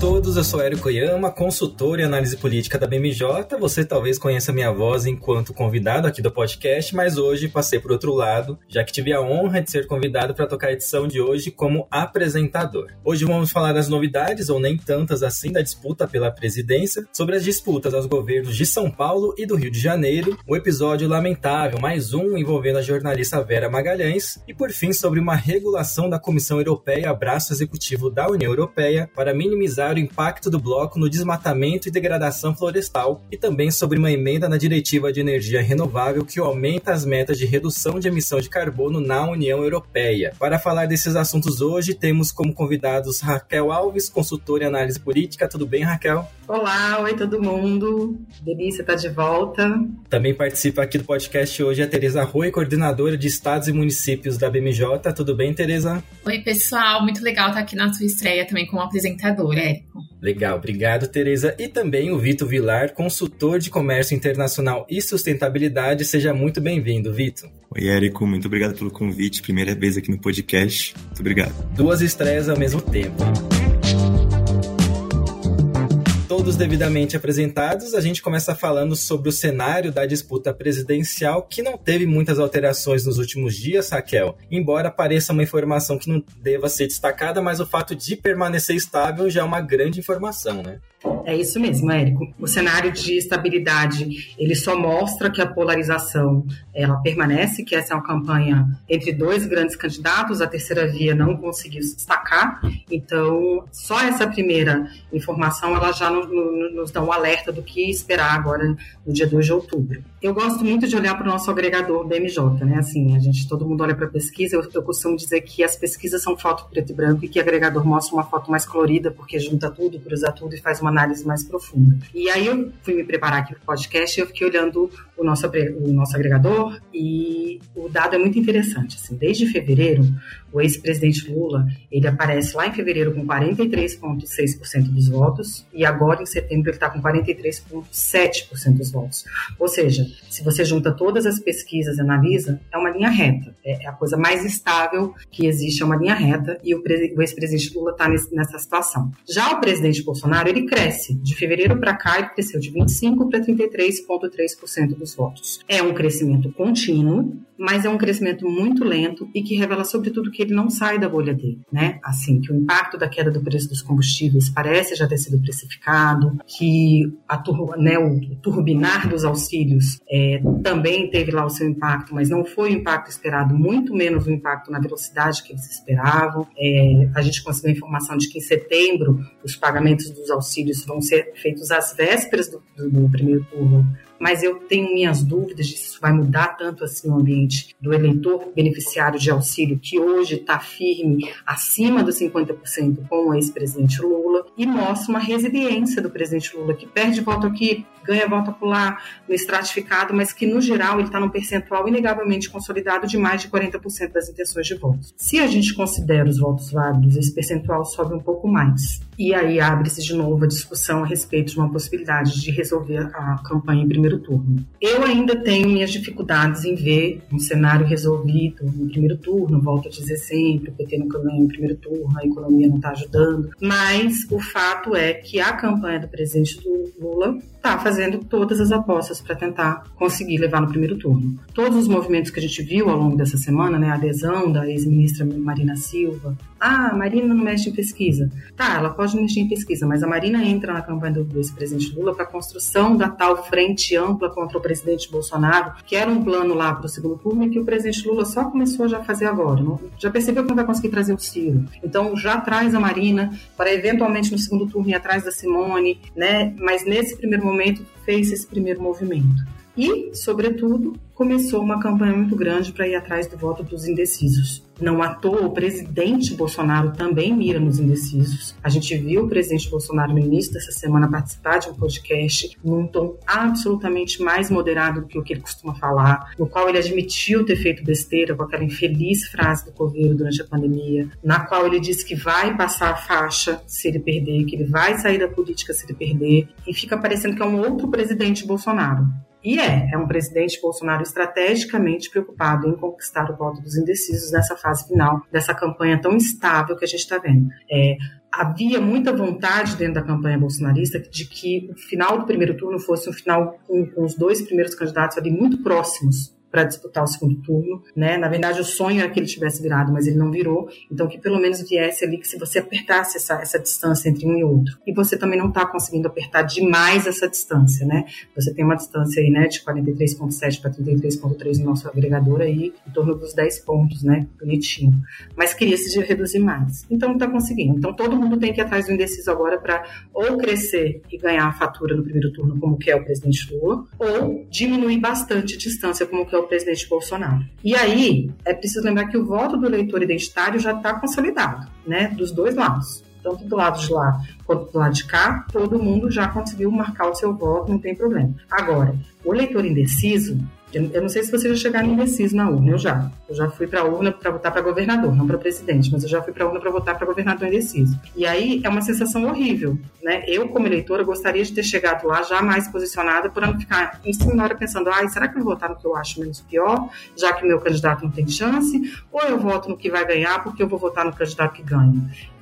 Todos, eu sou Érico Oyama, consultor em análise política da BMJ. Você talvez conheça minha voz enquanto convidado aqui do podcast, mas hoje passei por outro lado, já que tive a honra de ser convidado para tocar a edição de hoje como apresentador. Hoje vamos falar das novidades, ou nem tantas assim, da disputa pela presidência, sobre as disputas aos governos de São Paulo e do Rio de Janeiro, o episódio lamentável, mais um envolvendo a jornalista Vera Magalhães, e por fim sobre uma regulação da Comissão Europeia, braço executivo da União Europeia, para minimizar minimizar o impacto do bloco no desmatamento e degradação florestal e também sobre uma emenda na Diretiva de Energia Renovável que aumenta as metas de redução de emissão de carbono na União Europeia. Para falar desses assuntos hoje, temos como convidados Raquel Alves, consultora em análise política. Tudo bem, Raquel? Olá, oi todo mundo. Delícia estar tá de volta. Também participa aqui do podcast hoje a Tereza Rui, coordenadora de estados e municípios da BMJ. Tudo bem, Tereza? Oi, pessoal. Muito legal estar aqui na sua estreia também como apresentadora. Legal, obrigado, Tereza. E também o Vitor Vilar, consultor de comércio internacional e sustentabilidade. Seja muito bem-vindo, Vitor. Oi, Érico, muito obrigado pelo convite. Primeira vez aqui no podcast. Muito obrigado. Duas estreias ao mesmo tempo todos devidamente apresentados, a gente começa falando sobre o cenário da disputa presidencial, que não teve muitas alterações nos últimos dias, Raquel. Embora pareça uma informação que não deva ser destacada, mas o fato de permanecer estável já é uma grande informação, né? É isso mesmo, Érico. O cenário de estabilidade, ele só mostra que a polarização, ela permanece, que essa é uma campanha entre dois grandes candidatos, a terceira via não conseguiu se destacar, então só essa primeira informação, ela já no, no, nos dá um alerta do que esperar agora no dia 2 de outubro. Eu gosto muito de olhar para o nosso agregador BMJ, né? Assim, a gente, todo mundo olha para a pesquisa, eu, eu costumo dizer que as pesquisas são foto preto e branco e que o agregador mostra uma foto mais colorida, porque junta tudo, cruza tudo e faz uma análise mais profunda. E aí eu fui me preparar aqui para o podcast e eu fiquei olhando o nosso, o nosso agregador e o dado é muito interessante. Assim, desde fevereiro, o ex-presidente Lula ele aparece lá em fevereiro com 43,6% dos votos e agora em setembro ele está com 43,7% dos votos. Ou seja, se você junta todas as pesquisas e analisa, é uma linha reta. É, é a coisa mais estável que existe, é uma linha reta e o, ex-presidente Lula está nessa situação. Já o presidente Bolsonaro ele cresce de fevereiro para cá ele cresceu de 25 para 33,3% dos votos. É um crescimento contínuo, mas é um crescimento muito lento e que revela sobretudo que ele não sai da bolha dele, né? Assim, que o impacto da queda do preço dos combustíveis parece já ter sido precificado, que a, né, o turbinar dos auxílios é, também teve lá o seu impacto, mas não foi o impacto esperado, muito menos o impacto na velocidade que eles esperavam. É, a gente conseguiu a informação de que em setembro os pagamentos dos auxílios vão ser feitos às vésperas do, do, do primeiro turno mas eu tenho minhas dúvidas de se isso vai mudar tanto assim o ambiente do eleitor beneficiário de auxílio, que hoje está firme acima dos 50% com o ex-presidente Lula, e mostra uma resiliência do presidente Lula, que perde voto aqui, ganha voto lá no estratificado, mas que no geral ele está num percentual inegavelmente consolidado de mais de 40% das intenções de votos. Se a gente considera os votos válidos, esse percentual sobe um pouco mais. E aí abre-se de novo a discussão a respeito de uma possibilidade de resolver a campanha em primeiro turno. Eu ainda tenho minhas dificuldades em ver um cenário resolvido no primeiro turno, volto a dizer sempre, o PT nunca ganhou em primeiro turno, a economia não está ajudando, mas o fato é que a campanha do presidente Lula está fazendo todas as apostas para tentar conseguir levar no primeiro turno. Todos os movimentos que a gente viu ao longo dessa semana, né, a adesão da ex-ministra Marina Silva, ah, a Marina não mexe em pesquisa. Tá, ela pode mexer em pesquisa, mas a Marina entra na campanha do ex-presidente Lula para a construção da tal frente ampla contra o presidente Bolsonaro, que era um plano lá para o segundo turno e que o presidente Lula só começou já a fazer agora. Não, já percebeu que não vai conseguir trazer o Ciro. Então já traz a Marina para eventualmente no segundo turno ir atrás da Simone, né? Mas nesse primeiro momento fez esse primeiro movimento. E, sobretudo, começou uma campanha muito grande para ir atrás do voto dos indecisos. Não à toa, o presidente Bolsonaro também mira nos indecisos. A gente viu o presidente Bolsonaro no início dessa semana participar de um podcast num tom absolutamente mais moderado do que o que ele costuma falar, no qual ele admitiu ter feito besteira com aquela infeliz frase do Coveiro durante a pandemia, na qual ele disse que vai passar a faixa se ele perder, que ele vai sair da política se ele perder, e fica parecendo que é um outro presidente Bolsonaro. E é, é um presidente Bolsonaro estrategicamente preocupado em conquistar o voto dos indecisos nessa fase final dessa campanha tão instável que a gente está vendo. É, havia muita vontade dentro da campanha bolsonarista de que o final do primeiro turno fosse um final com, com os dois primeiros candidatos ali muito próximos para disputar o segundo turno, né? Na verdade, o sonho era que ele tivesse virado, mas ele não virou. Então, que pelo menos viesse ali, que se você apertasse essa, essa distância entre um e outro. E você também não está conseguindo apertar demais essa distância, né? Você tem uma distância aí, né, de 43,7 para 33,3 no nosso agregador aí, em torno dos 10 pontos, né? Bonitinho. Mas queria se reduzir mais. Então, não está conseguindo. Então, todo mundo tem que ir atrás do indeciso agora para ou crescer e ganhar a fatura no primeiro turno, como que é o presidente Lula, ou diminuir bastante a distância, como que é o presidente Bolsonaro. E aí, é preciso lembrar que o voto do eleitor identitário já está consolidado, né, dos dois lados. Tanto do lado de lá quanto do lado de cá, todo mundo já conseguiu marcar o seu voto, não tem problema. Agora, o eleitor indeciso, eu não sei se vocês já chegaram indeciso na urna, eu já. Eu já fui para a urna para votar para governador, não para presidente, mas eu já fui para a urna para votar para governador indeciso. E aí é uma sensação horrível, né? Eu, como eleitora, gostaria de ter chegado lá já mais posicionada para não ficar em cima da hora pensando, ai, será que eu vou votar no que eu acho menos pior, já que meu candidato não tem chance? Ou eu voto no que vai ganhar porque eu vou votar no candidato que ganha?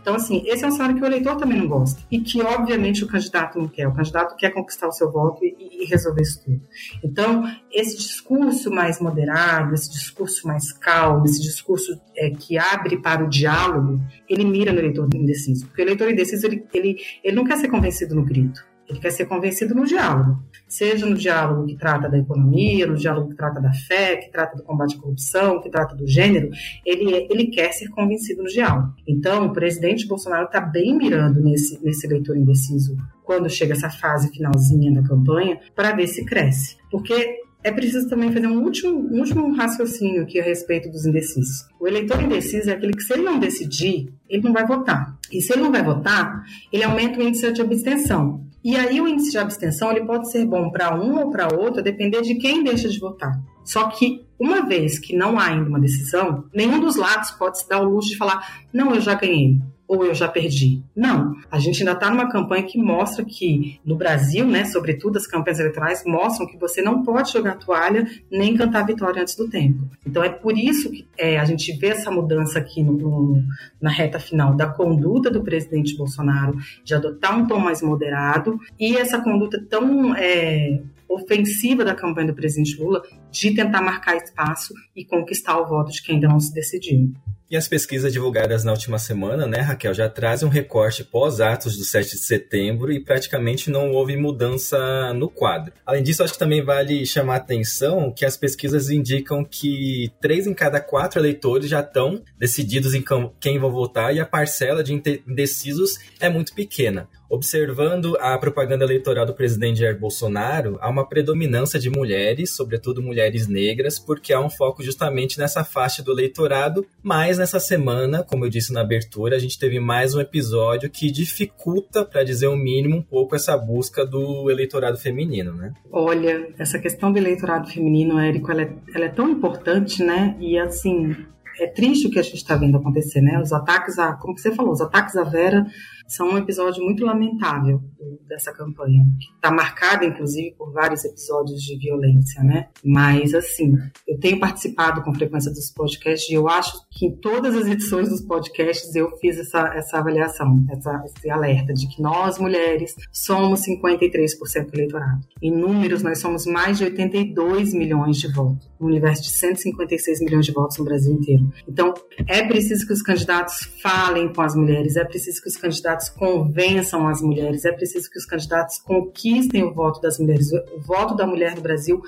Então, assim, esse é um cenário que o eleitor também não gosta. E que, obviamente, o candidato não quer. O candidato quer conquistar o seu voto e, e resolver isso tudo. Então, esse discurso mais moderado, esse discurso mais calmo, esse discurso é, que abre para o diálogo, ele mira no eleitor indeciso. Porque o eleitor indeciso, ele, ele, ele não quer ser convencido no grito. Ele quer ser convencido no diálogo, seja no diálogo que trata da economia, no diálogo que trata da fé, que trata do combate à corrupção, que trata do gênero, ele, ele quer ser convencido no diálogo. Então, o presidente Bolsonaro está bem mirando nesse, nesse eleitor indeciso quando chega essa fase finalzinha da campanha, para ver se cresce. Porque é preciso também fazer um último, um último raciocínio aqui a respeito dos indecisos. O eleitor indeciso é aquele que, se ele não decidir, ele não vai votar. E se ele não vai votar, ele aumenta o índice de abstenção. E aí o índice de abstenção ele pode ser bom para um ou para outro, depender de quem deixa de votar. Só que uma vez que não há ainda uma decisão, nenhum dos lados pode se dar o luxo de falar: não, eu já ganhei ou eu já perdi. Não, a gente ainda está numa campanha que mostra que no Brasil, né, sobretudo as campanhas eleitorais mostram que você não pode jogar toalha nem cantar vitória antes do tempo. Então é por isso que é, a gente vê essa mudança aqui no, no, na reta final da conduta do presidente Bolsonaro de adotar um tom mais moderado e essa conduta tão é, ofensiva da campanha do presidente Lula de tentar marcar espaço e conquistar o voto de quem ainda não se decidiu. E as pesquisas divulgadas na última semana, né, Raquel, já trazem um recorte pós-atos do 7 de setembro e praticamente não houve mudança no quadro. Além disso, acho que também vale chamar a atenção que as pesquisas indicam que três em cada quatro eleitores já estão decididos em quem vão votar e a parcela de indecisos é muito pequena. Observando a propaganda eleitoral do presidente Jair Bolsonaro, há uma predominância de mulheres, sobretudo mulheres negras, porque há um foco justamente nessa faixa do eleitorado. Mas nessa semana, como eu disse na abertura, a gente teve mais um episódio que dificulta, para dizer o mínimo, um pouco essa busca do eleitorado feminino, né? Olha, essa questão do eleitorado feminino, Érico, ela é, ela é tão importante, né? E assim, é triste o que a gente está vendo acontecer, né? Os ataques a, como você falou, os ataques à Vera são um episódio muito lamentável dessa campanha, que está marcada, inclusive, por vários episódios de violência, né? Mas, assim, eu tenho participado com frequência dos podcasts e eu acho que em todas as edições dos podcasts eu fiz essa, essa avaliação, essa, esse alerta de que nós, mulheres, somos 53% do eleitorado. Em números, nós somos mais de 82 milhões de votos, no universo de 156 milhões de votos no Brasil inteiro. Então, é preciso que os candidatos falem com as mulheres, é preciso que os candidatos candidatos convençam as mulheres, é preciso que os candidatos conquistem o voto das mulheres. O voto da mulher no Brasil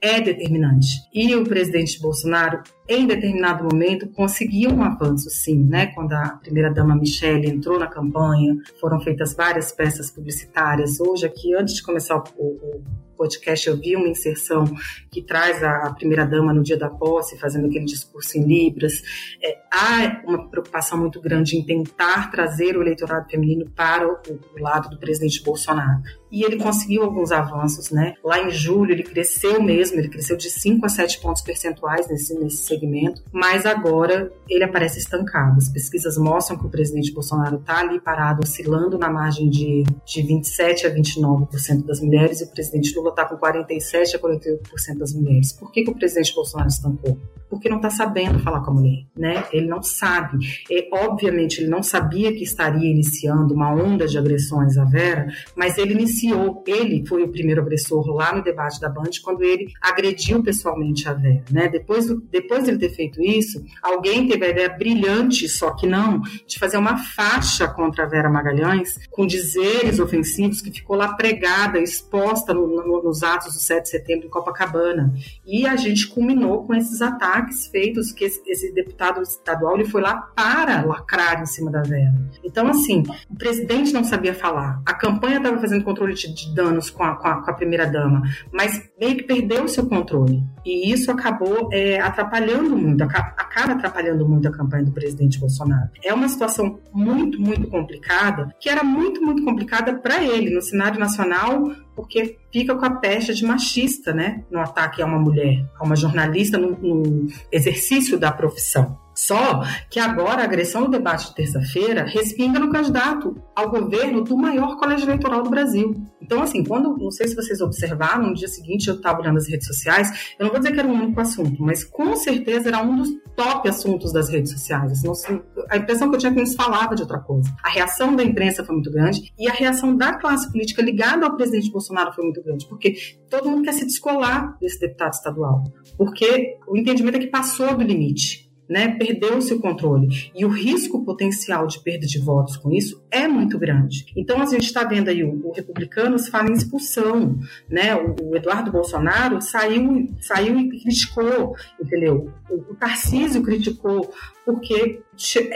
é determinante. E o presidente Bolsonaro, em determinado momento, conseguiu um avanço, sim, né? Quando a primeira-dama Michelle entrou na campanha, foram feitas várias peças publicitárias. Hoje, aqui, antes de começar o, o podcast eu vi uma inserção que traz a, primeira-dama no dia da posse, fazendo aquele discurso em Libras. É, há uma preocupação muito grande em tentar trazer o eleitorado feminino para o, o lado do presidente Bolsonaro e ele conseguiu alguns avanços, né? Lá em julho ele cresceu mesmo, ele cresceu de 5 a 7 pontos percentuais nesse, nesse segmento, mas agora ele aparece estancado. As pesquisas mostram que o presidente Bolsonaro está ali parado, oscilando na margem de, de 27 a 29% das mulheres e o presidente Lula está com 47 a 48% das mulheres. Por que, que o presidente Bolsonaro estancou? Porque não está sabendo falar com a mulher, né? Ele não sabe. E, obviamente, ele não sabia que estaria iniciando uma onda de agressões à Vera, mas ele iniciou ele foi o primeiro agressor lá no debate da Band, quando ele agrediu pessoalmente a Vera, né? Depois, depois de ele ter feito isso, alguém teve a ideia brilhante, só que não, de fazer uma faixa contra a Vera Magalhães, com dizeres ofensivos, que ficou lá pregada, exposta no, no, nos atos do 7 de setembro em Copacabana. E a gente culminou com esses ataques feitos, que esse, esse deputado estadual ele foi lá para lacrar em cima da Vera. Então, assim, o presidente não sabia falar, a campanha estava fazendo controle controle de danos com a, com a, com a primeira-dama, mas meio que perdeu o seu controle. E isso acabou é, atrapalhando muito, acaba atrapalhando muito a campanha do presidente Bolsonaro. É uma situação muito, muito complicada, que era muito, muito complicada para ele no cenário nacional, porque fica com a pecha de machista, né? No ataque a uma mulher, a uma jornalista no, no exercício da profissão. Só que agora a agressão no debate de terça-feira respinga no candidato ao governo do maior colégio eleitoral do Brasil. Então, assim, quando, não sei se vocês observaram, no dia seguinte eu estava olhando as redes sociais, eu não vou dizer que era um único assunto, mas com certeza era um dos top assuntos das redes sociais. Assim, a impressão que eu tinha é que não se falava de outra coisa. A reação da imprensa foi muito grande e a reação da classe política ligada ao presidente Bolsonaro foi muito grande, porque todo mundo quer se descolar desse deputado estadual, porque o entendimento é que passou do limite né, perdeu-se o controle. E o risco potencial de perda de votos com isso é muito grande. Então, a gente está vendo aí o, o Republicanos fala em expulsão, né? O, o, Eduardo Bolsonaro saiu, saiu e criticou, entendeu? O, o Tarcísio criticou, porque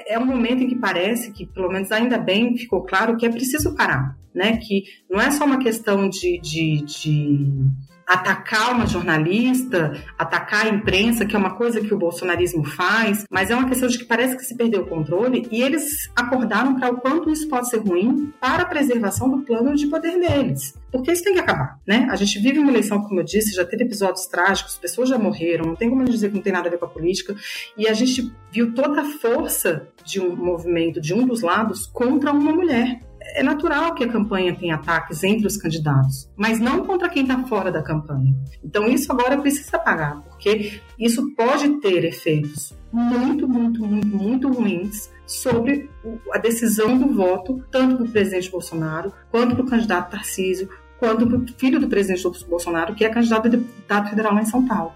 é um momento em que parece que, pelo menos ainda bem, ficou claro que é preciso parar, né? Que não é só uma questão de, de, de atacar uma jornalista, atacar a imprensa, que é uma coisa que o bolsonarismo faz, mas é uma questão de que parece que se perdeu o controle e eles acordaram para o quanto isso pode ser ruim para a preservação do plano de poder deles. Porque isso tem que acabar, né? A gente vive uma eleição, como eu disse, já teve episódios trágicos, pessoas já morreram, não tem como dizer que não tem nada a ver com a política, e a gente viu toda a força de um movimento de um dos lados contra uma mulher é natural que a campanha tenha ataques entre os candidatos, mas não contra quem está fora da campanha. Então isso agora precisa pagar, porque isso pode ter efeitos muito, muito, muito, muito ruins sobre a decisão do voto, tanto do presidente Bolsonaro quanto do candidato Tarcísio, quanto do filho do presidente Bolsonaro, que é candidato a deputado federal em São Paulo.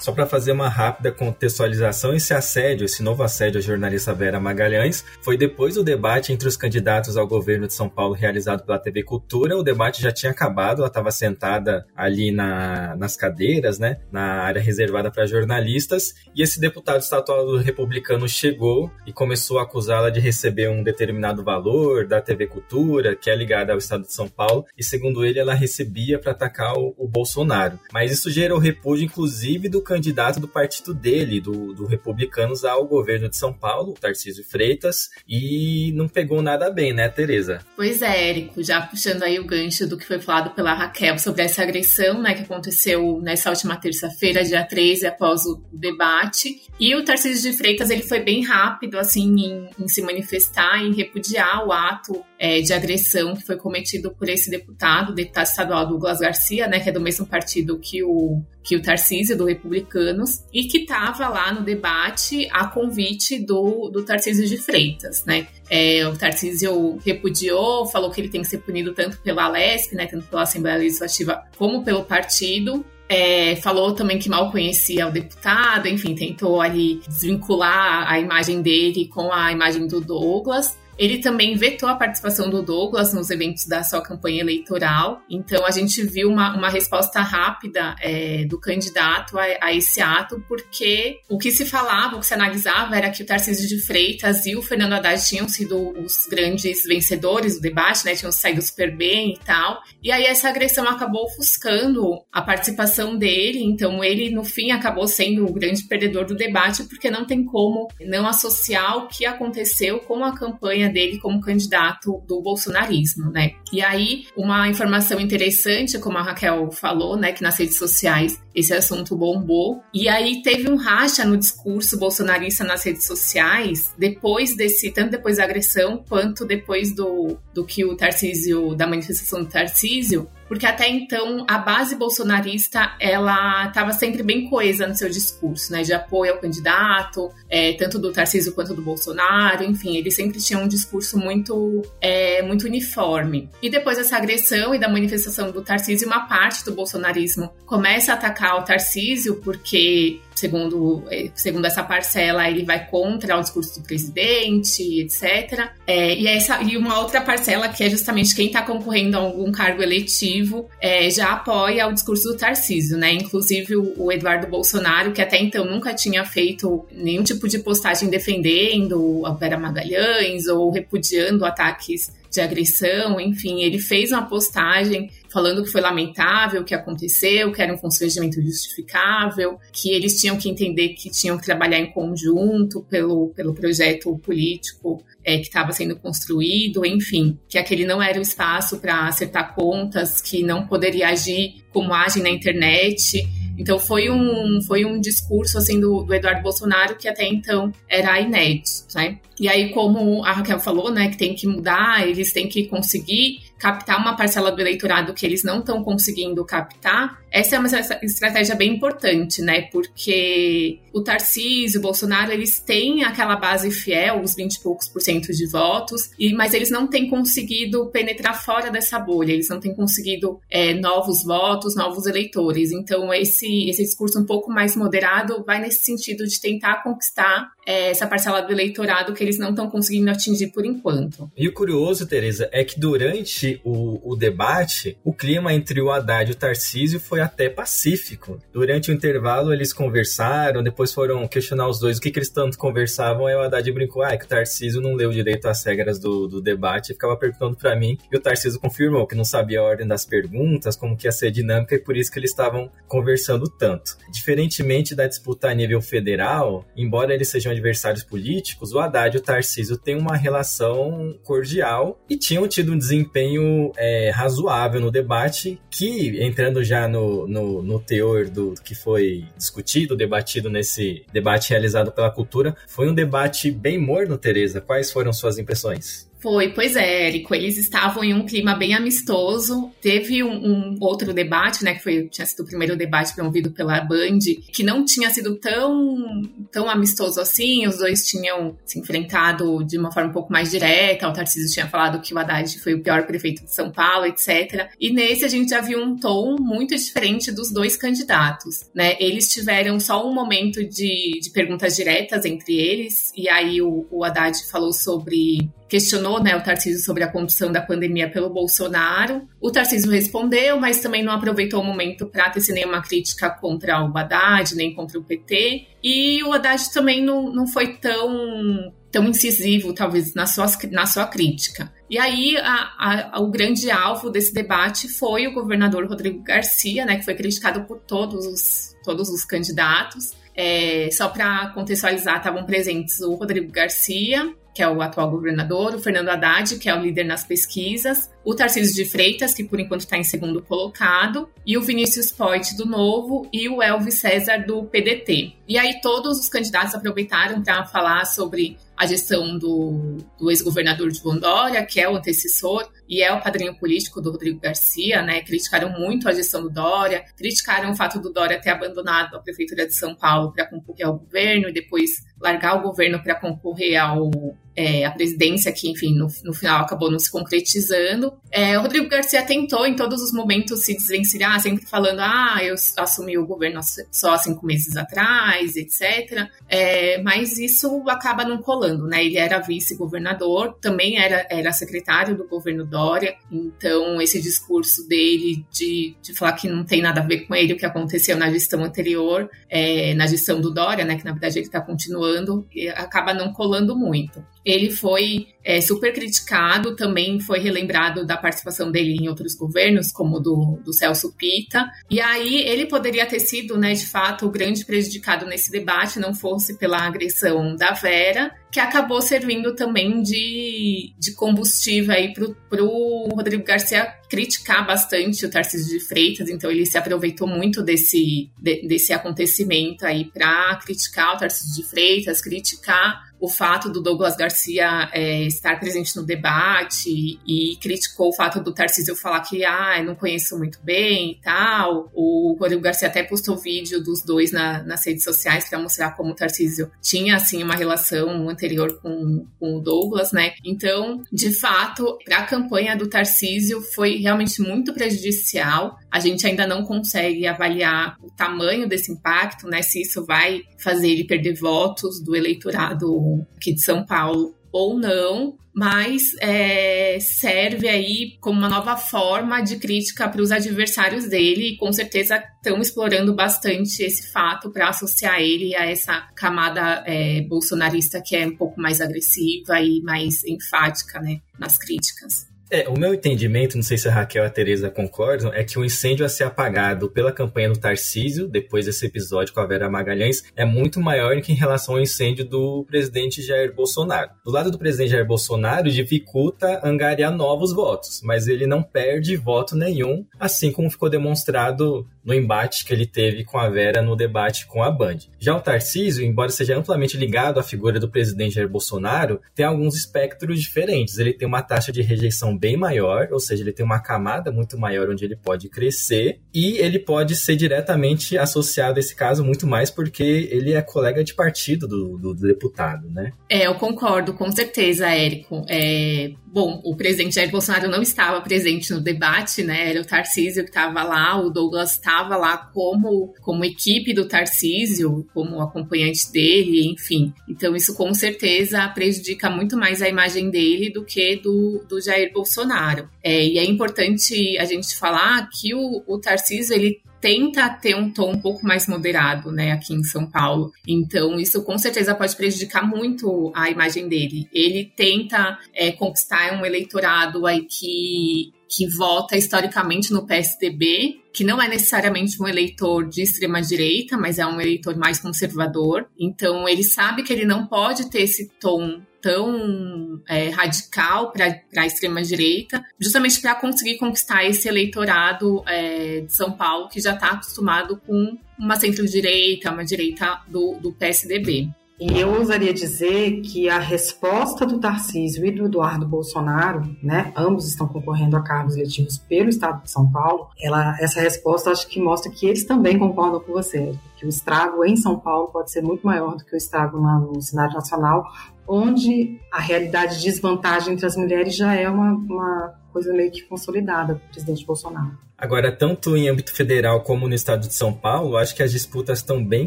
Só para fazer uma rápida contextualização, esse assédio, esse novo assédio à jornalista Vera Magalhães, foi depois do debate entre os candidatos ao governo de São Paulo realizado pela TV Cultura. O debate já tinha acabado, ela estava sentada ali na, nas cadeiras, né, na área reservada para jornalistas, e esse deputado estadual republicano chegou e começou a acusá-la de receber um determinado valor da TV Cultura, que é ligada ao estado de São Paulo, e segundo ele, ela recebia para atacar o, o Bolsonaro. Mas isso gerou repúdio, inclusive do candidato do partido dele, do, do Republicanos, ao governo de São Paulo, Tarcísio Freitas, e não pegou nada bem, né, Tereza? Pois é, Érico, já puxando aí o gancho do que foi falado pela Raquel sobre essa agressão, né, que aconteceu nessa última terça-feira, dia 13, após o debate. E o Tarcísio de Freitas, ele foi bem rápido, assim, em, em se manifestar, em repudiar o ato é, de agressão que foi cometido por esse deputado, deputado estadual Douglas Garcia, né, que é do mesmo partido que o, que o Tarcísio, do Republicanos, e que estava lá no debate a convite do, do Tarcísio de Freitas, né. É, o Tarcísio repudiou, falou que ele tem que ser punido tanto pela Lesp, né, tanto pela Assembleia Legislativa, como pelo partido, é, falou também que mal conhecia o deputado, enfim, tentou ali desvincular a imagem dele com a imagem do Douglas. Ele também vetou a participação do Douglas nos eventos da sua campanha eleitoral. Então a gente viu uma, uma resposta rápida é, do candidato a, a, esse ato, porque o que se falava, o que se analisava era que o Tarcísio de Freitas e o Fernando Haddad tinham sido os grandes vencedores do debate, né? Tinham saído super bem e tal. E aí essa agressão acabou ofuscando a participação dele. Então ele no fim acabou sendo o grande perdedor do debate, porque não tem como não associar o que aconteceu com a campanha dele como candidato do bolsonarismo, né? E aí, uma informação interessante, como a Raquel falou, né, que nas redes sociais esse assunto bombou. E aí teve um racha no discurso bolsonarista nas redes sociais, depois desse, tanto depois da agressão, quanto depois do, do que o Tarcísio, da manifestação do Tarcísio, porque até então a base bolsonarista ela estava sempre bem coesa no seu discurso, né, de apoio ao candidato, é, tanto do Tarcísio quanto do Bolsonaro, enfim, eles sempre tinham um discurso muito, é, muito uniforme. E depois dessa agressão e da manifestação do Tarcísio, uma parte do bolsonarismo começa a atacar o Tarcísio porque segundo, é, segundo essa parcela, ele vai contra o discurso do presidente, etc. É, e, essa, e uma outra parcela, que é justamente quem está concorrendo a algum cargo eletivo, é, já apoia o discurso do Tarcísio, né? Inclusive o, o, Eduardo Bolsonaro, que até então nunca tinha feito nenhum tipo de postagem defendendo a Vera Magalhães ou repudiando ataques de agressão, enfim, ele fez uma postagem falando que foi lamentável o que aconteceu, que era um constrangimento justificável, que eles tinham que entender que tinham que trabalhar em conjunto pelo, pelo projeto político é, que estava sendo construído, enfim, que aquele não era o espaço para acertar contas, que não poderia agir como age na internet. Então foi um, foi um discurso assim do, do Eduardo Bolsonaro que até então era inédito, né? E aí, como a Raquel falou, né, que tem que mudar, eles têm que conseguir captar uma parcela do eleitorado que eles não estão conseguindo captar, essa é uma estratégia bem importante, né? Porque o Tarcísio, o Bolsonaro, eles têm aquela base fiel, os 20 e poucos por cento de votos, e, mas eles não têm conseguido penetrar fora dessa bolha, eles não têm conseguido é, novos votos, novos eleitores. Então, esse, esse discurso um pouco mais moderado vai nesse sentido de tentar conquistar é, essa parcela do eleitorado que eles não estão conseguindo atingir por enquanto. E o curioso, Tereza, é que durante o, o debate, o clima entre o Haddad e o Tarcísio foi até pacífico. Durante o intervalo, eles conversaram, depois foram questionar os dois o que, que eles tanto conversavam. Aí o Haddad brincou: ah, é que o Tarcísio não leu direito as regras do, do debate e ficava perguntando para mim. E o Tarcísio confirmou que não sabia a ordem das perguntas, como que ia ser a dinâmica, e por isso que eles estavam conversando tanto. Diferentemente da disputa a nível federal, embora eles sejam adversários políticos, o Haddad e o Tarcísio têm uma relação cordial e tinham tido um desempenho é, razoável no debate, que, entrando já no, no, no teor do, do que foi discutido, debatido nesse debate realizado pela cultura, foi um debate bem morno, Tereza. Quais foram suas impressões? Foi, pois é, Érico. Eles estavam em um clima bem amistoso. Teve um, um outro debate, né, que foi, tinha sido o primeiro debate promovido pela Band, que não tinha sido tão, tão amistoso assim. Os dois tinham se enfrentado de uma forma um pouco mais direta. O Tarcísio tinha falado que o Haddad foi o pior prefeito de São Paulo, etc. E nesse a gente já viu um tom muito diferente dos dois candidatos, né? Eles tiveram só um momento de, de perguntas diretas entre eles, e aí o, o Haddad falou sobre questionou né, o Tarcísio sobre a condução da pandemia pelo Bolsonaro. O Tarcísio respondeu, mas também não aproveitou o momento para tecer nenhuma crítica contra o Haddad, nem contra o PT. E o Haddad também não, não foi tão, tão incisivo, talvez, na sua, na sua crítica. E aí, a, a, o grande alvo desse debate foi o governador Rodrigo Garcia, né, que foi criticado por todos os, todos os candidatos. É, só para contextualizar, estavam presentes o Rodrigo Garcia, que é o atual governador, o Fernando Haddad, que é o líder nas pesquisas, o Tarcísio de Freitas, que por enquanto está em segundo colocado, e o Vinícius Poit do Novo e o Elvis César do PDT. E aí todos os candidatos aproveitaram para falar sobre a gestão do, do ex-governador de Dória, que é o antecessor e é o padrinho político do Rodrigo Garcia, né? Criticaram muito a gestão do Dória, criticaram o fato do Dória ter abandonado a prefeitura de São Paulo para concorrer ao governo e depois largar o governo para concorrer ao é, a presidência, que, enfim, no, no, final acabou não se concretizando. É, o Rodrigo Garcia tentou, em todos os momentos, se desvencilhar, sempre falando: ah, eu assumi o governo só há cinco meses atrás, etc. É, mas isso acaba não colando, né? Ele era vice-governador, também era, era secretário do governo Dória, então esse discurso dele de, de falar que não tem nada a ver com ele, o que aconteceu na gestão anterior, é, na gestão do Dória, né? Que na verdade ele está continuando, acaba não colando muito. Ele foi é, super criticado, também foi relembrado da participação dele em outros governos, como do, do Celso Pita. E aí ele poderia ter sido, né, de fato, o grande prejudicado nesse debate, não fosse pela agressão da Vera, que acabou servindo também de, de combustível aí para o Rodrigo Garcia criticar bastante o Tarcísio de Freitas, então ele se aproveitou muito desse, de, desse acontecimento aí para criticar o Tarcísio de Freitas, criticar o fato do Douglas Garcia é, estar presente no debate e criticou o fato do Tarcísio falar que ah, não conheço muito bem e tal. O Rodrigo Garcia até postou vídeo dos dois na, nas redes sociais para mostrar como o Tarcísio tinha assim uma relação anterior com, com o Douglas, né? Então, de fato, a campanha do Tarcísio foi realmente muito prejudicial. A gente ainda não consegue avaliar o tamanho desse impacto, né? Se isso vai fazer ele perder votos do eleitorado aqui de São Paulo ou não, mas é, serve aí como uma nova forma de crítica para os adversários dele e com certeza estão explorando bastante esse fato para associar ele a essa camada é, bolsonarista que é um pouco mais agressiva e mais enfática né, nas críticas. É, o meu entendimento, não sei se a Raquel e a Tereza concordam, é que o incêndio a ser apagado pela campanha do Tarcísio, depois desse episódio com a Vera Magalhães, é muito maior que em relação ao incêndio do presidente Jair Bolsonaro. Do lado do presidente Jair Bolsonaro, dificulta angariar novos votos, mas ele não perde voto nenhum, assim como ficou demonstrado no embate que ele teve com a Vera no debate com a Band. Já o Tarcísio, embora seja amplamente ligado à figura do presidente Jair Bolsonaro, tem alguns espectros diferentes. Ele tem uma taxa de rejeição bem maior, ou seja, ele tem uma camada muito maior onde ele pode crescer e ele pode ser diretamente associado a esse caso muito mais porque ele é colega de partido do, do, do deputado, né? É, eu concordo, com certeza, Érico. É, bom, o presidente Jair Bolsonaro não estava presente no debate, né? Era o Tarcísio que estava lá, o Douglas estava lá como, como equipe do Tarcísio, como acompanhante dele, enfim. Então, isso com certeza prejudica muito mais a imagem dele do que do, do Jair Bolsonaro. É, e é importante a gente falar que o, o Tarcísio, ele tenta ter um tom um pouco mais moderado, né, aqui em São Paulo. Então, isso com certeza pode prejudicar muito a imagem dele. Ele tenta é, conquistar um eleitorado aí que que vota historicamente no PSDB, que não é necessariamente um eleitor de extrema direita, mas é um eleitor mais conservador. Então ele sabe que ele não pode ter esse tom tão é, radical para a extrema-direita, justamente para conseguir conquistar esse eleitorado é, de São Paulo que já está acostumado com uma centro-direita, uma direita do, do PSDB. E eu ousaria dizer que a resposta do Tarcísio e do Eduardo Bolsonaro, né, ambos estão concorrendo a cargos eletivos pelo Estado de São Paulo, ela, essa resposta acho que mostra que eles também concordam com você, que o estrago em São Paulo pode ser muito maior do que o estrago no cenário nacional, onde a realidade de desvantagem entre as mulheres já é uma, uma coisa meio que consolidada do presidente Bolsonaro. Agora, tanto em âmbito federal como no estado de São Paulo, acho que as disputas estão bem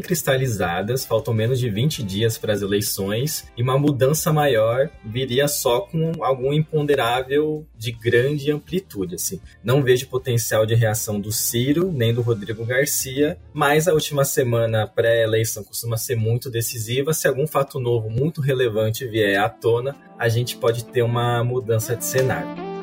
cristalizadas, faltam menos de 20 dias para as eleições, e uma mudança maior viria só com algum imponderável de grande amplitude. Assim. Não vejo potencial de reação do Ciro nem do Rodrigo Garcia, mas a última semana pré-eleição costuma ser muito decisiva. Se algum fato novo muito relevante vier à tona, a gente pode ter uma mudança de cenário.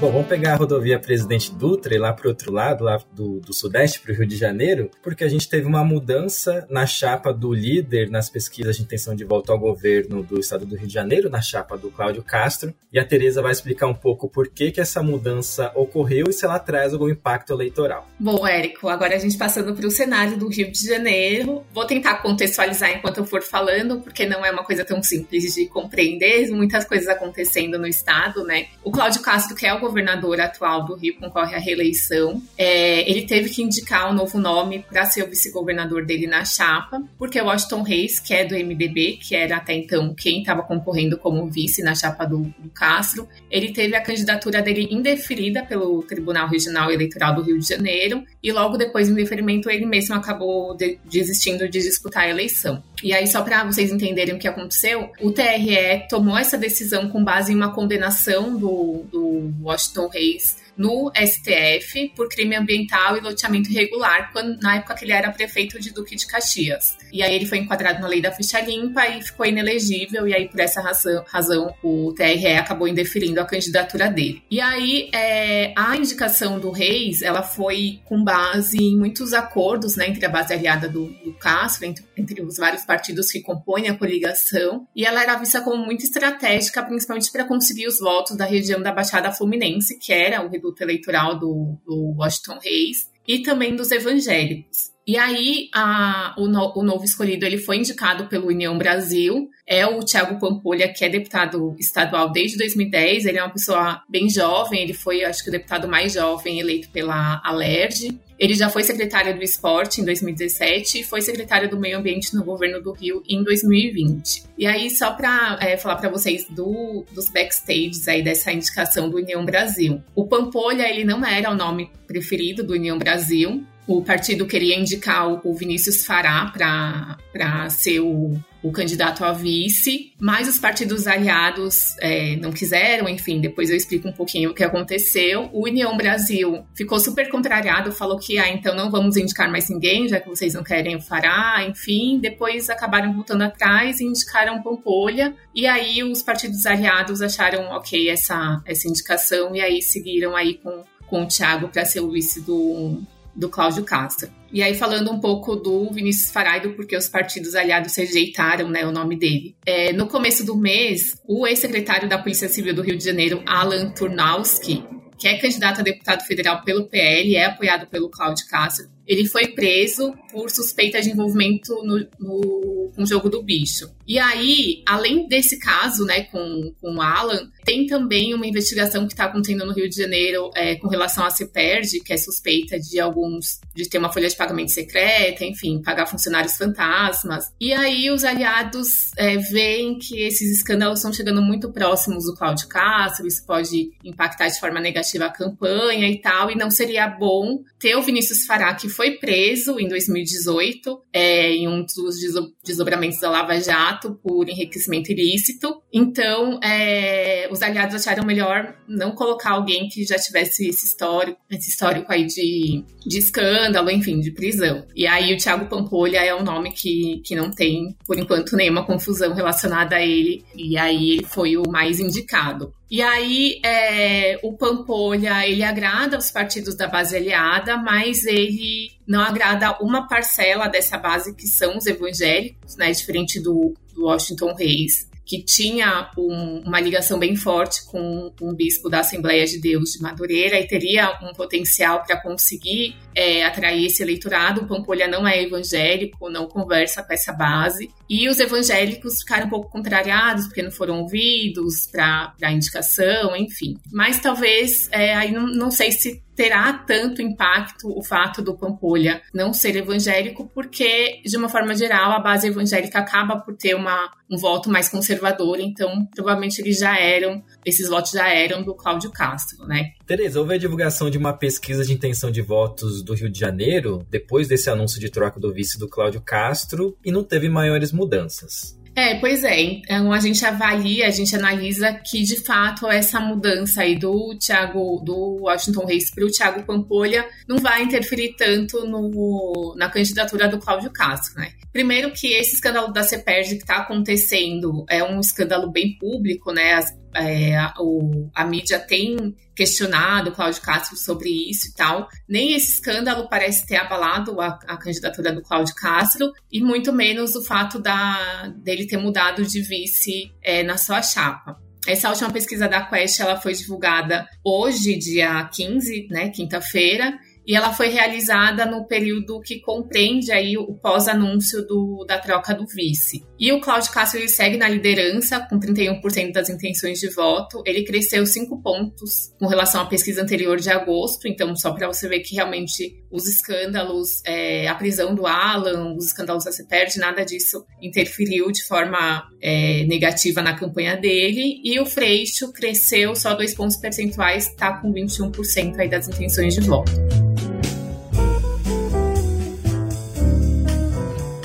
Bom, vamos pegar a rodovia Presidente Dutra e lá para o outro lado, lá do, do Sudeste para o Rio de Janeiro, porque a gente teve uma mudança na chapa do líder nas pesquisas de intenção de volta ao governo do estado do Rio de Janeiro, na chapa do Cláudio Castro. E a Tereza vai explicar um pouco por que, que essa mudança ocorreu e se ela traz algum impacto eleitoral. Bom, Érico, agora a gente passando para o cenário do Rio de Janeiro. Vou tentar contextualizar enquanto eu for falando, porque não é uma coisa tão simples de compreender, muitas coisas acontecendo no estado, né? O Cláudio Castro, que é o governador atual do Rio, concorre à reeleição. É, ele teve que indicar um novo nome para ser o vice-governador dele na chapa, porque o Washington Reis, que é do MDB, que era até então quem estava concorrendo como vice na chapa do, do Castro, ele teve a candidatura dele indeferida pelo Tribunal Regional Eleitoral do Rio de Janeiro e logo depois do indeferimento ele mesmo acabou de, desistindo de disputar a eleição. E aí, só para vocês entenderem o que aconteceu, o TRE tomou essa decisão com base em uma condenação do, do Washington Reis no STF por crime ambiental e loteamento irregular, quando, na época que ele era prefeito de Duque de Caxias. E aí ele foi enquadrado na lei da ficha limpa e ficou inelegível, e aí por essa razão, razão o TRE acabou indeferindo a candidatura dele. E aí é, a indicação do Reis, ela foi com base em muitos acordos né, entre a base aliada do, do Castro, entre, entre os vários partidos que compõem a coligação, e ela era vista como muito estratégica, principalmente para conseguir os votos da região da Baixada Fluminense, que era o eleitoral do, do Washington Reis, e também dos evangélicos. E aí, a, o, no, o, novo escolhido ele foi indicado pelo União Brasil, é o Tiago Pampolha, que é deputado estadual desde 2010. Ele é uma pessoa bem jovem, ele foi, acho que, o deputado mais jovem eleito pela Alerj. Ele já foi secretário do esporte em 2017 e foi secretário do meio ambiente no governo do Rio em 2020. E aí, só para é, falar para vocês do, dos backstages aí dessa indicação do União Brasil. O Pampolha, ele não era o nome preferido do União Brasil. O partido queria indicar o Vinícius Fará para ser o o candidato a vice, mas os partidos aliados é, não quiseram, enfim, depois eu explico um pouquinho o que aconteceu. O União Brasil ficou super contrariado, falou que, ah, então não vamos indicar mais ninguém, já que vocês não querem o Fará, enfim. Depois acabaram voltando atrás e indicaram Pampolha, e aí os partidos aliados acharam ok essa, essa indicação, e aí seguiram aí com, com o Thiago para ser o vice do, do Cláudio Castro. E aí, falando um pouco do Vinícius Faraido, porque os partidos aliados rejeitaram né, o nome dele. É, no começo do mês, o ex-secretário da Polícia Civil do Rio de Janeiro, Alan Turnowski, que é candidato a deputado federal pelo PL, é apoiado pelo Cláudio Castro, ele foi preso por suspeita de envolvimento no, no, com o jogo do bicho. E aí, além desse caso, né, com, com o Alan, tem também uma investigação que está acontecendo no Rio de Janeiro é, com relação à CEPERD, que é suspeita de alguns, de ter uma folha de pagamento secreta, enfim, pagar funcionários fantasmas. E aí os aliados é, veem que esses escândalos estão chegando muito próximos do Cláudio Castro, isso pode impactar de forma negativa a campanha e tal, e não seria bom ter o Vinícius Fará, que foi preso em 2018 é, em um dos desdobramentos da Lava Jato por enriquecimento ilícito. Então, é, os aliados acharam melhor não colocar alguém que já tivesse esse histórico, esse histórico aí de, de escândalo, enfim, de prisão. E aí o Thiago Pampolha é um nome que, que não tem, por enquanto, nenhuma confusão relacionada a ele. E aí ele foi o mais indicado. E aí é, o Pampolha ele agrada os partidos da base aliada, mas ele não agrada uma parcela dessa base que são os evangélicos, né? Diferente do, do Washington Reis, que tinha um, uma ligação bem forte com um bispo da Assembleia de Deus de Madureira e teria um potencial para conseguir é, atrair esse eleitorado. O Pampolha não é evangélico, não conversa com essa base. E os evangélicos ficaram um pouco contrariados porque não foram ouvidos para a indicação, enfim. Mas talvez, é, aí não, não sei se terá tanto impacto o fato do Pampolha não ser evangélico, porque, de uma forma geral, a base evangélica acaba por ter uma, um voto mais conservador, então provavelmente eles já eram, esses votos já eram do Cláudio Castro, né? Tereza, houve a divulgação de uma pesquisa de intenção de votos do Rio de Janeiro, depois desse anúncio de troca do vice do Cláudio Castro, e não teve maiores mudanças. É, pois é. Então a gente avalia, a gente analisa que de fato essa mudança aí do Thiago, do Washington Reis para o Thiago Pampolha não vai interferir tanto no, na candidatura do Cláudio Castro, né? Primeiro que esse escândalo da CEPERG que está acontecendo é um escândalo bem público, né? As, é, a, o, a mídia tem questionado o Cláudio Castro sobre isso e tal. Nem esse escândalo parece ter abalado a, a candidatura do Cláudio Castro, e muito menos o fato da, dele ter mudado de vice é, na sua chapa. Essa última pesquisa da Quest ela foi divulgada hoje, dia 15, né, quinta-feira, e ela foi realizada no período que compreende aí o pós-anúncio da troca do vice. E o Cláudio Castro ele segue na liderança com 31% das intenções de voto. Ele cresceu 5 pontos com relação à pesquisa anterior de agosto, então só para você ver que realmente os escândalos, é, a prisão do Alan, os escândalos da CEPERD, nada disso interferiu de forma é, negativa na campanha dele. E o Freixo cresceu só dois pontos percentuais, está com 21% aí das intenções de voto.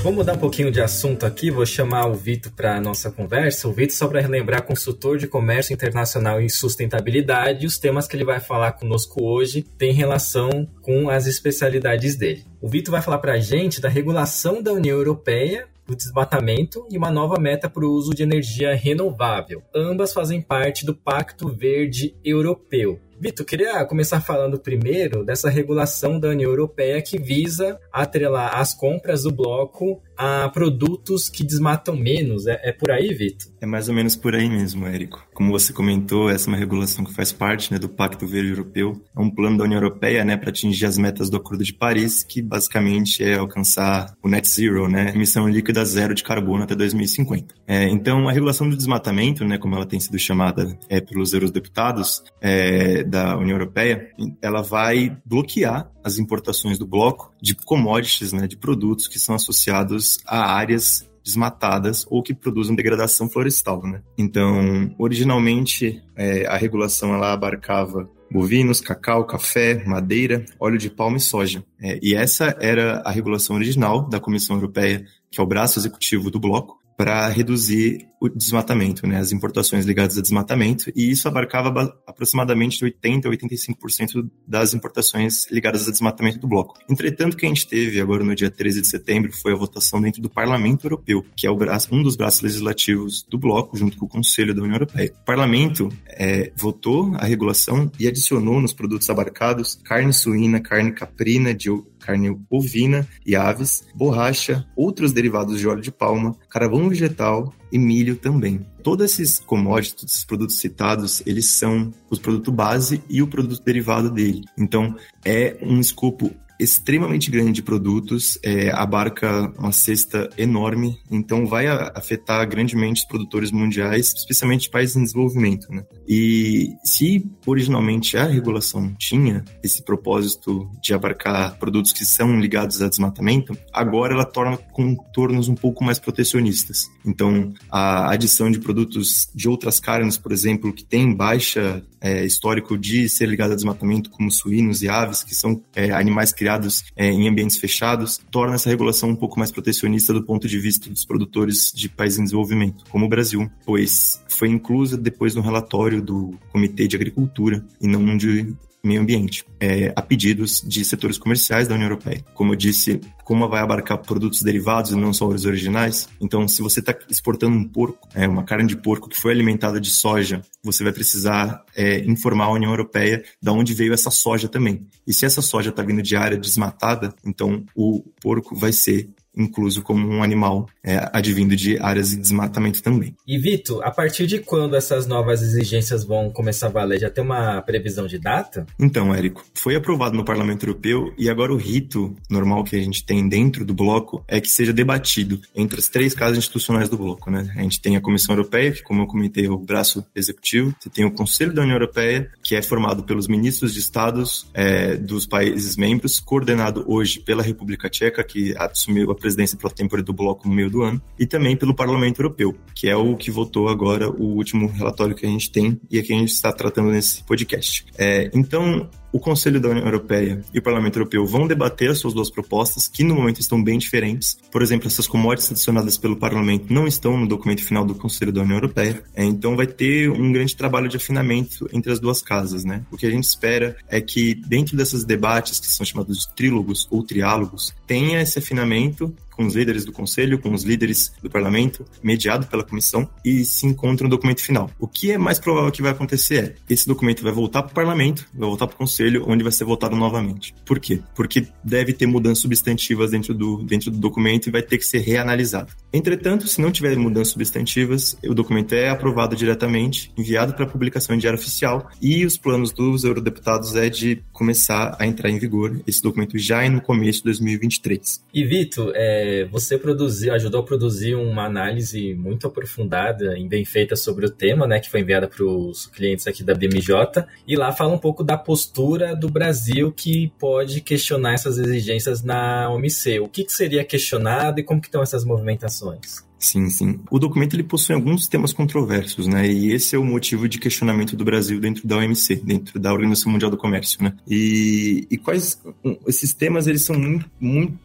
Vamos mudar um pouquinho de assunto aqui, vou chamar o Vitor para a nossa conversa. O Vitor, só para relembrar, consultor de comércio internacional e sustentabilidade, os temas que ele vai falar conosco hoje têm relação com as especialidades dele. O Vitor vai falar para a gente da regulação da União Europeia do desmatamento e uma nova meta para o uso de energia renovável. Ambas fazem parte do Pacto Verde Europeu. Vitor, queria começar falando primeiro dessa regulação da União Europeia que visa atrelar as compras do bloco a produtos que desmatam menos. É, é por aí, Vitor? É mais ou menos por aí mesmo, Érico. Como você comentou, essa é uma regulação que faz parte né, do Pacto Verde Europeu. É um plano da União Europeia né, para atingir as metas do Acordo de Paris, que basicamente é alcançar o net zero, né, emissão líquida zero de carbono até 2050. É, então, a regulação do desmatamento, né, como ela tem sido chamada é, pelos eurodeputados é, da União Europeia, ela vai bloquear as importações do bloco de commodities, né, de produtos que são associados a áreas desmatadas ou que produzem degradação florestal, né? Então, originalmente, é, a regulação ela abarcava bovinos, cacau, café, madeira, óleo de palma e soja. É, e essa era a regulação original da Comissão Europeia, que é o braço executivo do bloco, para reduzir o desmatamento, né, as importações ligadas a desmatamento, e isso abarcava aproximadamente 80% a 85% das importações ligadas a desmatamento do bloco. Entretanto, o que a gente teve agora no dia 13 de setembro foi a votação dentro do Parlamento Europeu, que é braço, um dos braços legislativos do bloco, junto com o Conselho da União Europeia. O Parlamento é, votou a regulação e adicionou nos produtos abarcados carne suína, carne caprina, de carne ovina e aves, borracha, outros derivados de óleo de palma, carvão vegetal e milho também. Todos esses commodities, todos esses produtos citados, eles são o produto base e o produto derivado dele. Então, é um escopo extremamente grande de produtos, é, abarca uma cesta enorme, então vai afetar grandemente os produtores mundiais, especialmente países em desenvolvimento. Né? E se originalmente a regulação tinha esse propósito de abarcar produtos que são ligados a desmatamento, agora ela torna contornos um pouco mais protecionistas. Então, a adição de produtos de outras carnes, por exemplo, que tem baixa é, histórico de ser ligado a desmatamento, como suínos e aves, que são é, animais criados é, em ambientes fechados, torna essa regulação um pouco mais protecionista do ponto de vista dos produtores de países em desenvolvimento, como o Brasil, pois foi inclusa depois no relatório do Comitê de Agricultura e não de meio ambiente, é, a pedidos de setores comerciais da União Europeia. Como eu disse, como vai abarcar produtos derivados e não só os originais, então se você está exportando um porco, é, uma carne de porco que foi alimentada de soja, você vai precisar é, informar a União Europeia de onde veio essa soja também. E se essa soja está vindo de área desmatada, então o porco vai ser incluso como um animal é, advindo de áreas de desmatamento também. E Vitor, a partir de quando essas novas exigências vão começar a valer? Já tem uma previsão de data? Então, Érico, foi aprovado no Parlamento Europeu e agora o rito normal que a gente tem dentro do bloco é que seja debatido entre as três casas institucionais do bloco, né? A gente tem a Comissão Europeia, que como eu comentei é o braço executivo, você tem o Conselho da União Europeia, que é formado pelos ministros de estados é, dos países membros, coordenado hoje pela República Tcheca, que assumiu a presidência pro tempore do bloco no meio do ano, e também pelo Parlamento Europeu, que é o que votou agora o último relatório que a gente tem e é que a gente está tratando nesse podcast. É, então, o Conselho da União Europeia e o Parlamento Europeu vão debater as suas duas propostas, que no momento estão bem diferentes. Por exemplo, essas commodities adicionadas pelo Parlamento não estão no documento final do Conselho da União Europeia. É, então vai ter um grande trabalho de afinamento entre as duas casas, né? O que a gente espera é que dentro desses debates, que são chamados de trílogos ou triálogos, tenha esse afinamento com os líderes do Conselho, com os líderes do Parlamento, mediado pela Comissão, e se encontra um documento final. O que é mais provável que vai acontecer é, esse documento vai voltar para o Parlamento, vai voltar para o Conselho, onde vai ser votado novamente. Por quê? Porque deve ter mudanças substantivas dentro do, dentro do documento e vai ter que ser reanalisado. Entretanto, se não tiver mudanças substantivas, o documento é aprovado diretamente, enviado para publicação em diário oficial e os planos dos eurodeputados é de começar a entrar em vigor esse documento já no começo de 2023. E Vitor, é, você produziu, ajudou a produzir uma análise muito aprofundada e bem feita sobre o tema, né, que foi enviada para os clientes aqui da BMJ, e lá fala um pouco da postura do Brasil que pode questionar essas exigências na OMC. O que, que seria questionado e como que estão essas movimentações? Sim, sim. O documento ele possui alguns temas controversos, né? E esse é o motivo de questionamento do Brasil dentro da OMC, dentro da Organização Mundial do Comércio, né? E, e quais esses temas eles são muito, muito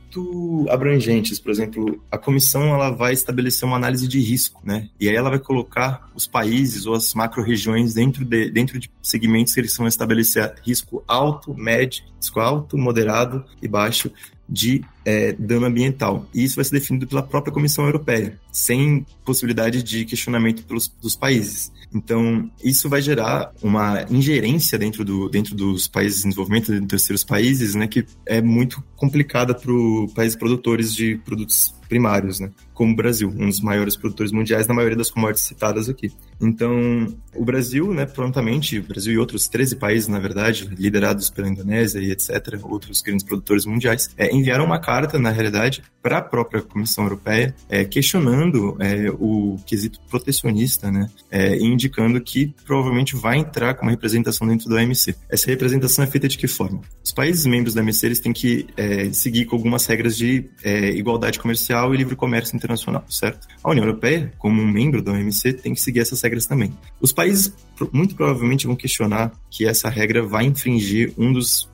abrangentes. Por exemplo, a comissão ela vai estabelecer uma análise de risco, né? E aí ela vai colocar os países ou as macro-regiões dentro de, dentro de segmentos que eles vão estabelecer risco alto, médio, risco alto, moderado e baixo de é, dano ambiental. E isso vai ser definido pela própria Comissão Europeia, sem possibilidade de questionamento pelos, dos países. Então, isso vai gerar uma ingerência dentro, do, dentro dos países de desenvolvimento, de terceiros países, né, que é muito complicada para os países produtores de produtos primários, né? Como o Brasil, um dos maiores produtores mundiais na maioria das commodities citadas aqui. Então, o Brasil, né, prontamente, o Brasil e outros 13 países, na verdade, liderados pela Indonésia e etc., outros grandes produtores mundiais, é, enviaram uma carta, na realidade, para a própria Comissão Europeia, é, questionando é, o quesito protecionista, né, é, indicando que provavelmente vai entrar com uma representação dentro da OMC. Essa representação é feita de que forma? Os países membros da OMC eles têm que é, seguir com algumas regras de é, igualdade comercial e livre comércio internacional, certo? A União Europeia, como um membro da OMC, tem que seguir essas regras também. Os países muito provavelmente vão questionar que essa regra vai infringir um dos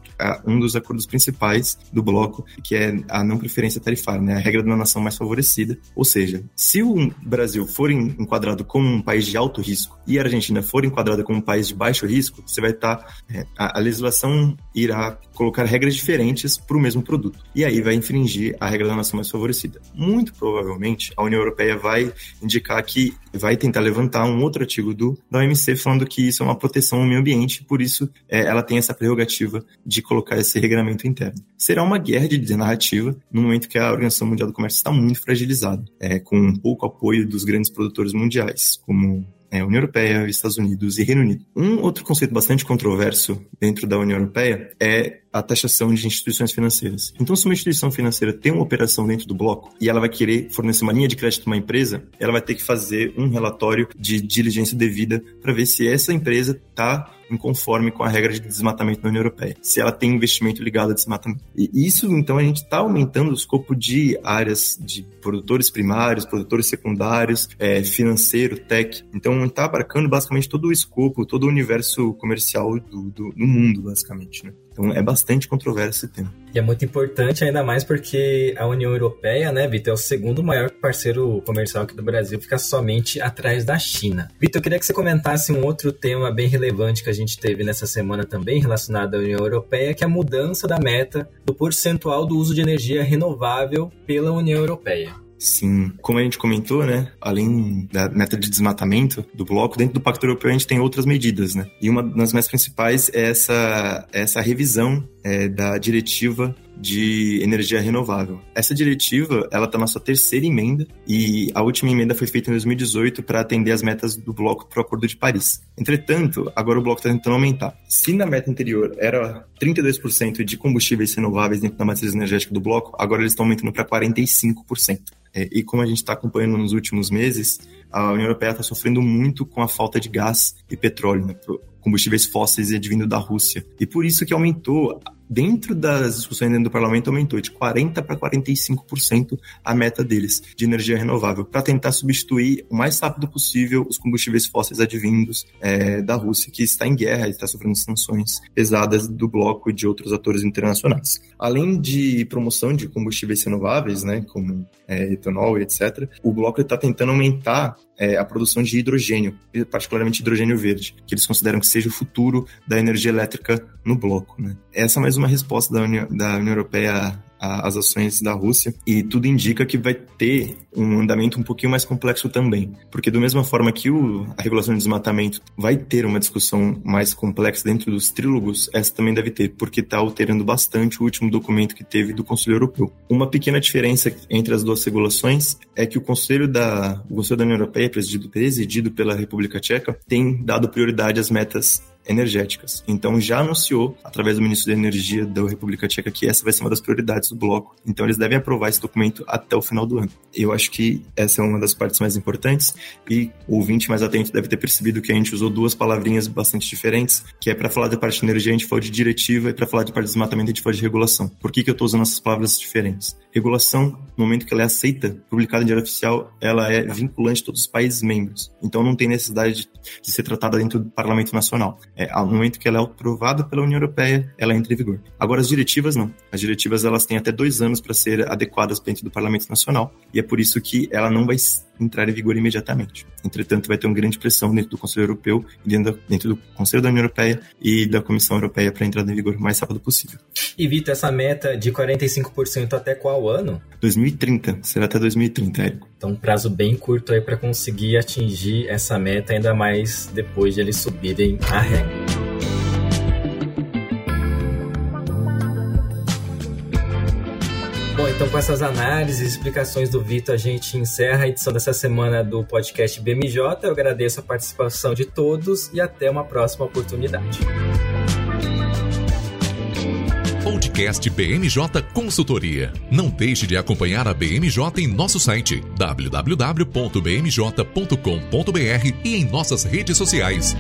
um dos acordos principais do bloco, que é a não preferência tarifária, né? a regra da nação mais favorecida. Ou seja, se o Brasil for enquadrado como um país de alto risco e a Argentina for enquadrada como um país de baixo risco, você vai estar. Tá, é, a, a legislação irá colocar regras diferentes para o mesmo produto. E aí vai infringir a regra da nação mais favorecida. Muito provavelmente, a União Europeia vai indicar que vai tentar levantar um outro artigo do, da OMC falando que isso é uma proteção ao meio ambiente, por isso é, ela tem essa prerrogativa de colocar esse regramento interno. Será uma guerra de narrativa no momento que a Organização Mundial do Comércio está muito fragilizada, é, com pouco apoio dos grandes produtores mundiais, como é, União Europeia, Estados Unidos e Reino Unido. Um outro conceito bastante controverso dentro da União Europeia é a taxação de instituições financeiras. Então, se uma instituição financeira tem uma operação dentro do bloco e ela vai querer fornecer uma linha de crédito a uma empresa, ela vai ter que fazer um relatório de diligência devida para ver se essa empresa está em conforme com a regra de desmatamento da União Europeia, se ela tem investimento ligado a desmatamento. E isso, então, a gente está aumentando o escopo de áreas de produtores primários, produtores secundários, é, financeiro, tech. Então, está abarcando basicamente todo o escopo, todo o universo comercial do, do, do mundo, basicamente. Né? Então é bastante controverso esse tema. E é muito importante ainda mais porque a União Europeia, né, Vitor, é o segundo maior parceiro comercial aqui do Brasil, fica somente atrás da China. Vitor, eu queria que você comentasse um outro tema bem relevante que a gente teve nessa semana também relacionado à União Europeia, que é a mudança da meta do percentual do uso de energia renovável pela União Europeia. Sim, como a gente comentou, né, além da meta de desmatamento do bloco, dentro do Pacto Europeu a gente tem outras medidas, né? E uma das mais principais é essa, essa revisão é, da diretiva de energia renovável. Essa diretiva, ela está na sua terceira emenda e a última emenda foi feita em 2018 para atender as metas do bloco para o Acordo de Paris. Entretanto, agora o bloco está tentando aumentar. Se na meta anterior era 32% de combustíveis renováveis dentro da matriz energética do bloco, agora eles estão aumentando para 45%. É, e como a gente está acompanhando nos últimos meses, a União Europeia está sofrendo muito com a falta de gás e petróleo, né? Combustíveis fósseis advindo da Rússia. E por isso que aumentou dentro das discussões dentro do parlamento, aumentou de 40% para 45% a meta deles de energia renovável, para tentar substituir o mais rápido possível os combustíveis fósseis advindos é, da Rússia, que está em guerra e está sofrendo sanções pesadas do bloco e de outros atores internacionais. Além de promoção de combustíveis renováveis, né, como é, etanol e etc., o bloco está tentando aumentar é, a produção de hidrogênio, particularmente hidrogênio verde, que eles consideram que seja o futuro da energia elétrica no bloco. Né? Essa é mais uma resposta da União, da União Europeia as ações da Rússia e tudo indica que vai ter um andamento um pouquinho mais complexo também, porque do mesma forma que o, a regulação de desmatamento vai ter uma discussão mais complexa dentro dos trílogos, essa também deve ter, porque está alterando bastante o último documento que teve do Conselho Europeu. Uma pequena diferença entre as duas regulações é que o Conselho da, o Conselho da União Europeia, presidido, presidido pela República Tcheca, tem dado prioridade às metas energéticas. Então já anunciou, através do ministro da Energia da República Tcheca, que essa vai ser uma das prioridades do bloco. Então eles devem aprovar esse documento até o final do ano. Eu acho que essa é uma das partes mais importantes e o ouvinte mais atento deve ter percebido que a gente usou duas palavrinhas bastante diferentes, que é para falar da parte de energia a gente falou de diretiva e para falar de parte de desmatamento a gente falou de regulação. Por que, que eu estou usando essas palavras diferentes? Regulação, no momento que ela é aceita, publicada em diário oficial, ela é vinculante a todos os países membros. Então não tem necessidade de, de ser tratada dentro do Parlamento Nacional é, ao momento que ela é aprovada pela União Europeia, ela entra em vigor. Agora, as diretivas não. As diretivas elas têm até dois anos para ser adequadas dentro do Parlamento Nacional e é por isso que ela não vai entrar em vigor imediatamente. Entretanto, vai ter uma grande pressão dentro do Conselho Europeu, dentro, dentro do Conselho da União Europeia e da Comissão Europeia para entrar em vigor o mais rápido possível. E, Vitor, essa meta de 45% até qual ano? 2030. Será até 2030, Érico. Então, um prazo bem curto aí para conseguir atingir essa meta, ainda mais depois de eles subirem a regra. Então com essas análises e explicações do Vitor, a gente encerra a edição dessa semana do podcast BMJ. Eu agradeço a participação de todos e até uma próxima oportunidade. Podcast BMJ Consultoria. Não deixe de acompanhar a BMJ em nosso site www.bmj.com.br e em nossas redes sociais.